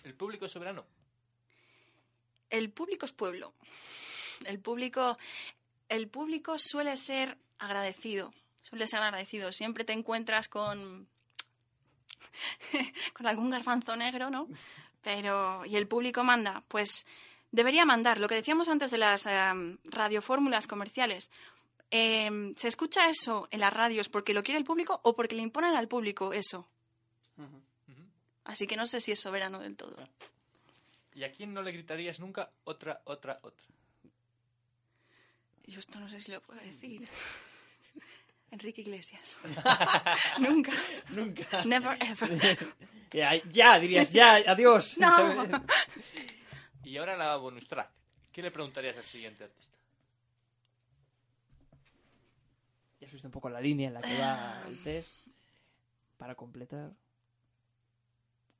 ¿El público es soberano? El público es pueblo. El público, el público suele ser agradecido. Suele ser agradecido. Siempre te encuentras con con algún garbanzo negro, ¿no? Pero y el público manda, pues debería mandar. Lo que decíamos antes de las em, radiofórmulas comerciales. Em, ¿Se escucha eso en las radios porque lo quiere el público o porque le imponen al público eso? Así que no sé si es soberano del todo. ¿Y a quién no le gritarías nunca otra, otra, otra? Yo esto no sé si lo puedo decir. Enrique Iglesias. Nunca. Nunca. Never ever. Ya, ya, dirías, ya, adiós. No. Y ahora la bonus track. ¿Qué le preguntarías al siguiente artista? Ya has visto un poco la línea en la que va el test. Para completar.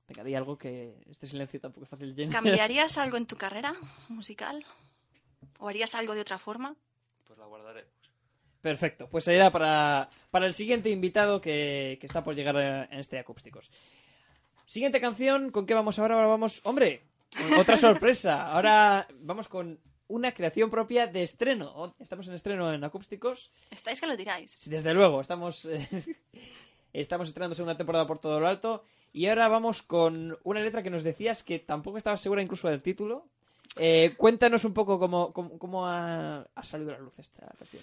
Venga, di algo que este silencio tampoco es fácil de llenar. ¿Cambiarías algo en tu carrera musical? ¿O harías algo de otra forma? Perfecto, pues era para, para el siguiente invitado que, que está por llegar eh, en este Acústicos. Siguiente canción, ¿con qué vamos ahora? Ahora vamos, hombre, otra sorpresa. Ahora vamos con una creación propia de estreno. Estamos en estreno en Acústicos. ¿Estáis que lo diráis? Sí, desde luego, estamos, eh, estamos estrenando segunda temporada por todo lo alto. Y ahora vamos con una letra que nos decías que tampoco estabas segura incluso del título. Eh, cuéntanos un poco cómo, cómo, cómo ha, ha salido a la luz esta canción.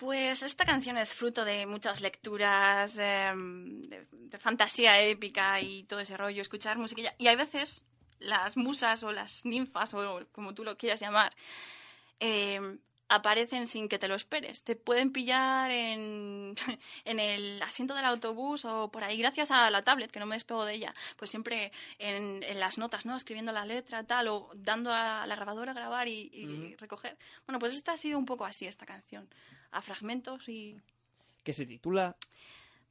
Pues esta canción es fruto de muchas lecturas, em, de, de fantasía épica y todo ese rollo, escuchar musiquilla. Y hay veces las musas o las ninfas o como tú lo quieras llamar, em, aparecen sin que te lo esperes. Te pueden pillar en, en el asiento del autobús o por ahí, gracias a la tablet, que no me despego de ella. Pues siempre en, en las notas, ¿no? Escribiendo la letra, tal, o dando a la grabadora a grabar y, y recoger. Bueno, pues esta ha sido un poco así, esta canción. A fragmentos y... Que se titula...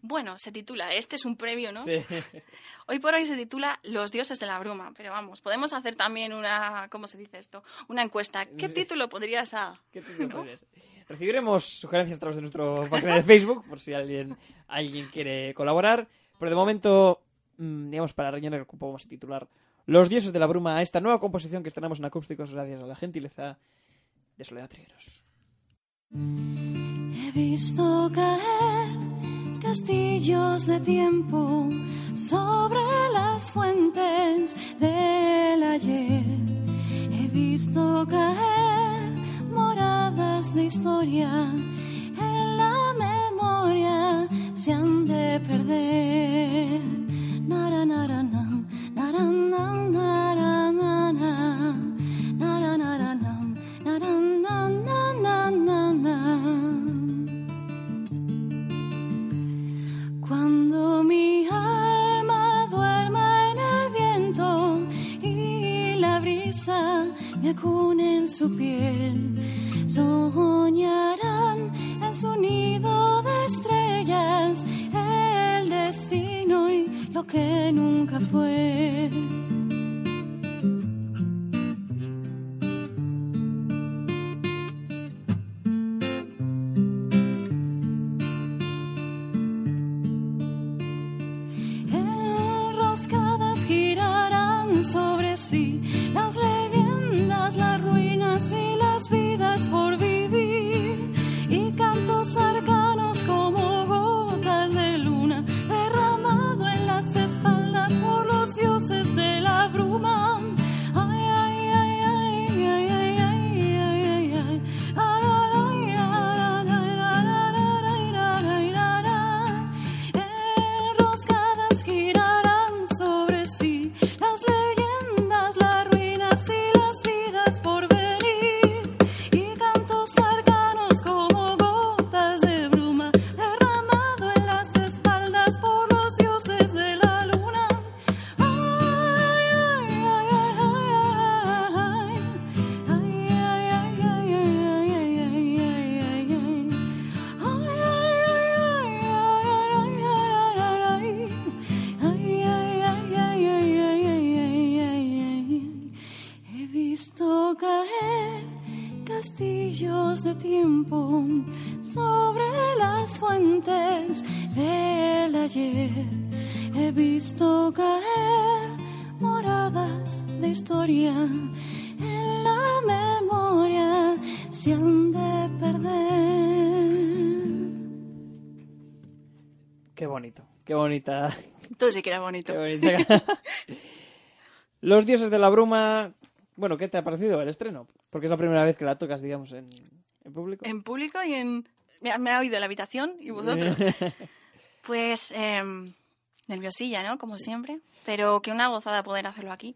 Bueno, se titula, este es un previo, ¿no? Sí. Hoy por hoy se titula Los dioses de la bruma, pero vamos, podemos hacer también una, ¿cómo se dice esto? Una encuesta. ¿Qué Sí. título podrías a...? ¿Qué título podrías? Recibiremos sugerencias a través de nuestro página de Facebook, por si alguien, alguien quiere colaborar. Pero de momento, mm, digamos, para rellenar el cupo, vamos a titular Los dioses de la bruma a esta nueva composición que estrenamos en acústicos gracias a la gentileza de Soledad Trigueros. He visto caer castillos de tiempo sobre las fuentes del ayer. He visto caer moradas de historia en la memoria se han de perder. Me acune en su piel, soñarán en su nido de estrellas el destino y lo que nunca fue. Bonito, qué bonita. Tú sí que bonito. Qué bonita. Los dioses de la bruma. Bueno, ¿qué te ha parecido el estreno? Porque es la primera vez que la tocas, digamos, en, en público. En público y en... Me ha, me ha oído en la habitación y vosotros. Pues em, nerviosilla, ¿no? Como siempre. Pero que una gozada poder hacerlo aquí.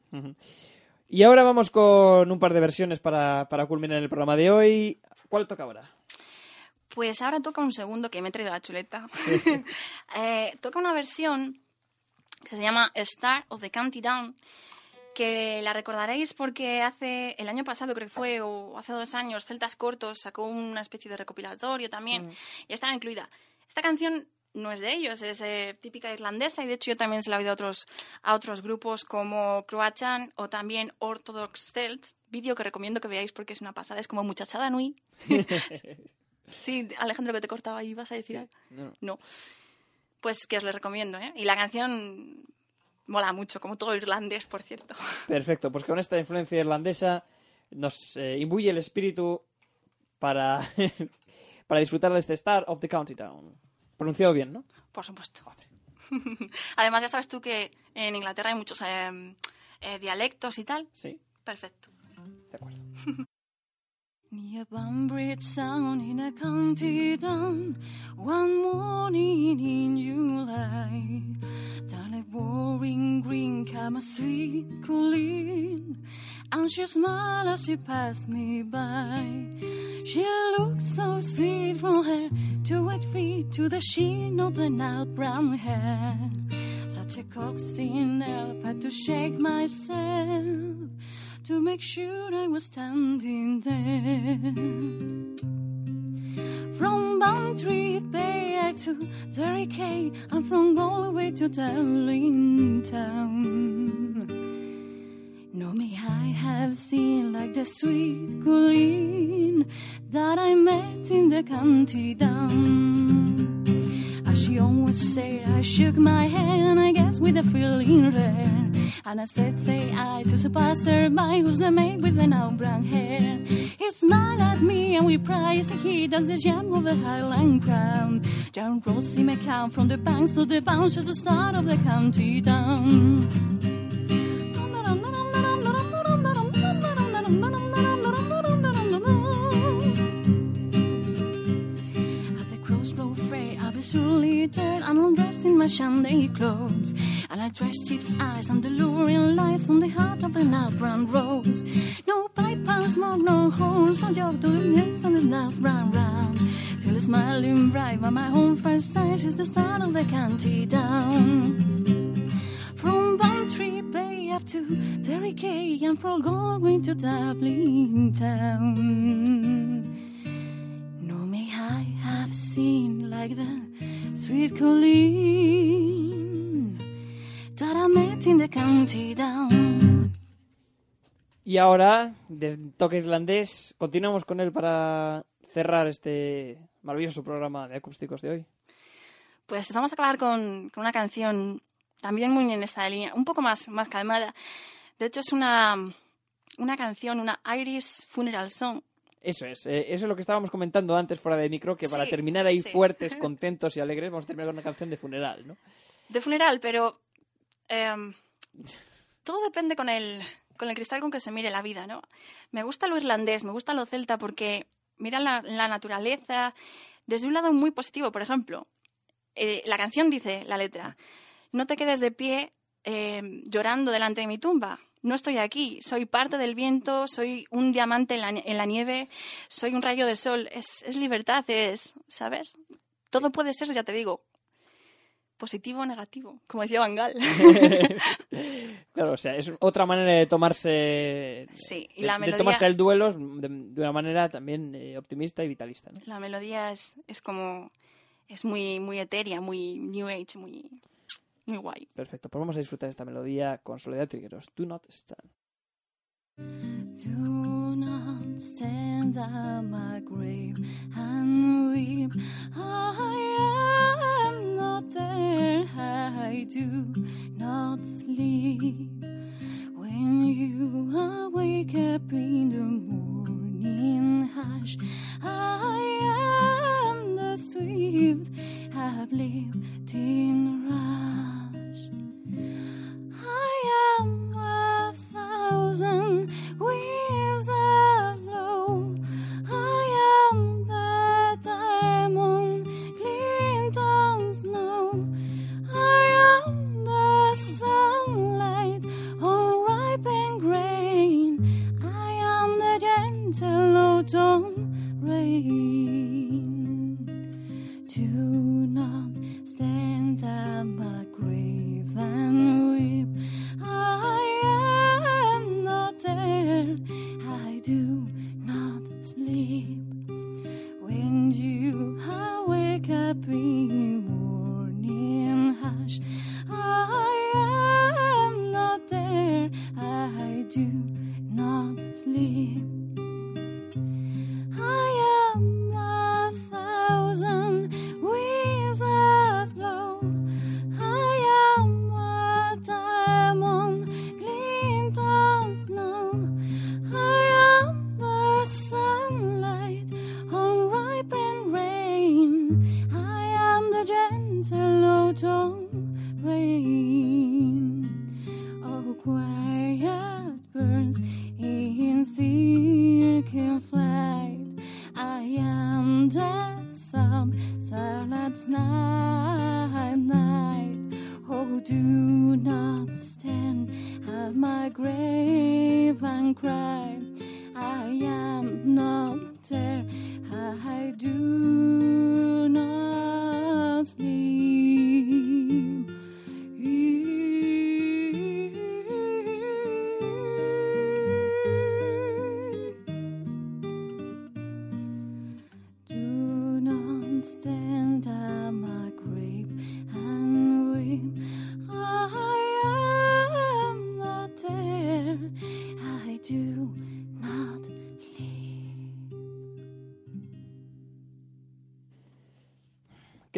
Y ahora vamos con un par de versiones para, para culminar el programa de hoy. ¿Cuál toca ahora? Pues ahora toca un segundo que me he traído la chuleta. Eh, toca una versión que se llama Star of the County Down, que la recordaréis porque hace el año pasado, creo que fue, o hace dos años, Celtas Cortos sacó una especie de recopilatorio también, y estaba incluida. Esta canción no es de ellos, es eh, típica irlandesa, y de hecho yo también se la he oído a otros, a otros grupos como Croatian o también Orthodox Celts, vídeo que recomiendo que veáis porque es una pasada, es como Muchachada Nui. Sí, Alejandro, que te cortaba ahí, ¿vas a decir algo? No. No. Pues que os lo recomiendo, ¿eh? Y la canción mola mucho, como todo irlandés, por cierto. Perfecto, pues con esta influencia irlandesa nos eh, imbuye el espíritu para, para disfrutar de este Star of the County Town. Pronunciado bien, ¿no? Por supuesto. Además, ya sabes tú que en Inglaterra hay muchos eh, eh, dialectos y tal. Sí, Perfecto. de acuerdo. Near Bunbridge Sound in a county town, one morning in July, down a boring green came a sweet Colleen, and she smiled as she passed me by. She looked so sweet from her two white feet to the sheen of the night brown hair. Such a coaxing elf had to shake myself to make sure I was standing there. From Bantry Bay to Derry Cay, and from Galway to Darlington. No, may I have seen like the sweet Colleen that I met in the county down. As she always said, I shook my hand, I guess with a feeling rare. And I said, say I to the passerby who's the maid with the now brown hair. He smiled at me and we praised he does the jam of the Highland crown. Down Rosie McCown from the banks to the bounce just the start of the county down. Surely turned and undressed in my Sunday clothes. I dressed sheep's eyes and the luring lights on the heart of the brown rose. No pipe and smoke, no horns, on your the hills and the brown round. Till a smiling bright by my home first sight is the start of the county down. From Bantry Bay up to Derry Cay and from Galway to Dublin town. No may I have seen like the sweet Colleen Y ahora, de toque irlandés, continuamos con él para cerrar este maravilloso programa de acústicos de hoy. Pues vamos a acabar con, con una canción también muy en esta línea, un poco más, más calmada. De hecho, es una, una canción, una Irish Funeral Song. Eso es, eh, eso es lo que estábamos comentando antes fuera de micro, que para terminar ahí sí. fuertes, contentos y alegres, vamos a terminar con una canción de funeral, ¿no? De funeral, pero em, todo depende con el, con el cristal con que se mire la vida, ¿no? Me gusta lo irlandés, me gusta lo celta porque mira la, naturaleza desde un lado muy positivo. Por ejemplo, eh, la canción dice, la letra, no te quedes de pie em, llorando delante de mi tumba. No estoy aquí, soy parte del viento, soy un diamante en la, nieve, soy un rayo de sol. Es libertad, es, ¿sabes? Todo puede ser, ya te digo, positivo o negativo, como decía Van Gaal. Claro, o sea, es otra manera de tomarse, Sí, y de, la de melodía- tomarse el duelo de, de una manera también eh, optimista y vitalista, ¿no? La melodía es, es como. Es muy, muy etérea, muy New Age, muy, muy guay. Perfecto, pues vamos a disfrutar de esta melodía con Soledad Trigueros. Do not stand. Do not stand at my grave and weep. I am not there. I do not sleep. Cry.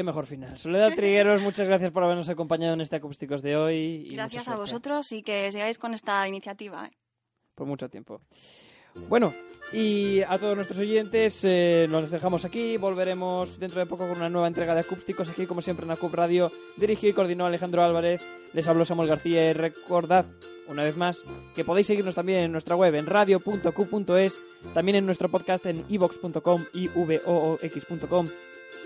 Mejor final. Soledad Trigueros, muchas gracias por habernos acompañado en este Acústicos de hoy. y Gracias a vosotros y que sigáis con esta iniciativa. ¿eh? Por mucho tiempo. Bueno, y a todos nuestros oyentes eh, nos dejamos aquí. Volveremos dentro de poco con una nueva entrega de Acústicos aquí, como siempre, en Acup Radio. Dirigió y coordinó Alejandro Álvarez. Les habló Samuel García y recordad, una vez más, que podéis seguirnos también en nuestra web en radio.q.es, también en nuestro podcast en ivox.com y voox.com.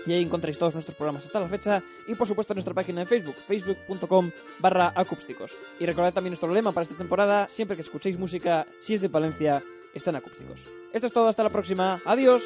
Y ahí encontráis todos nuestros programas hasta la fecha y por supuesto en nuestra página de Facebook, facebook.com barra acústicos. Y recordad también nuestro lema para esta temporada, siempre que escuchéis música, si es de Palencia, están acústicos. Esto es todo, hasta la próxima, adiós.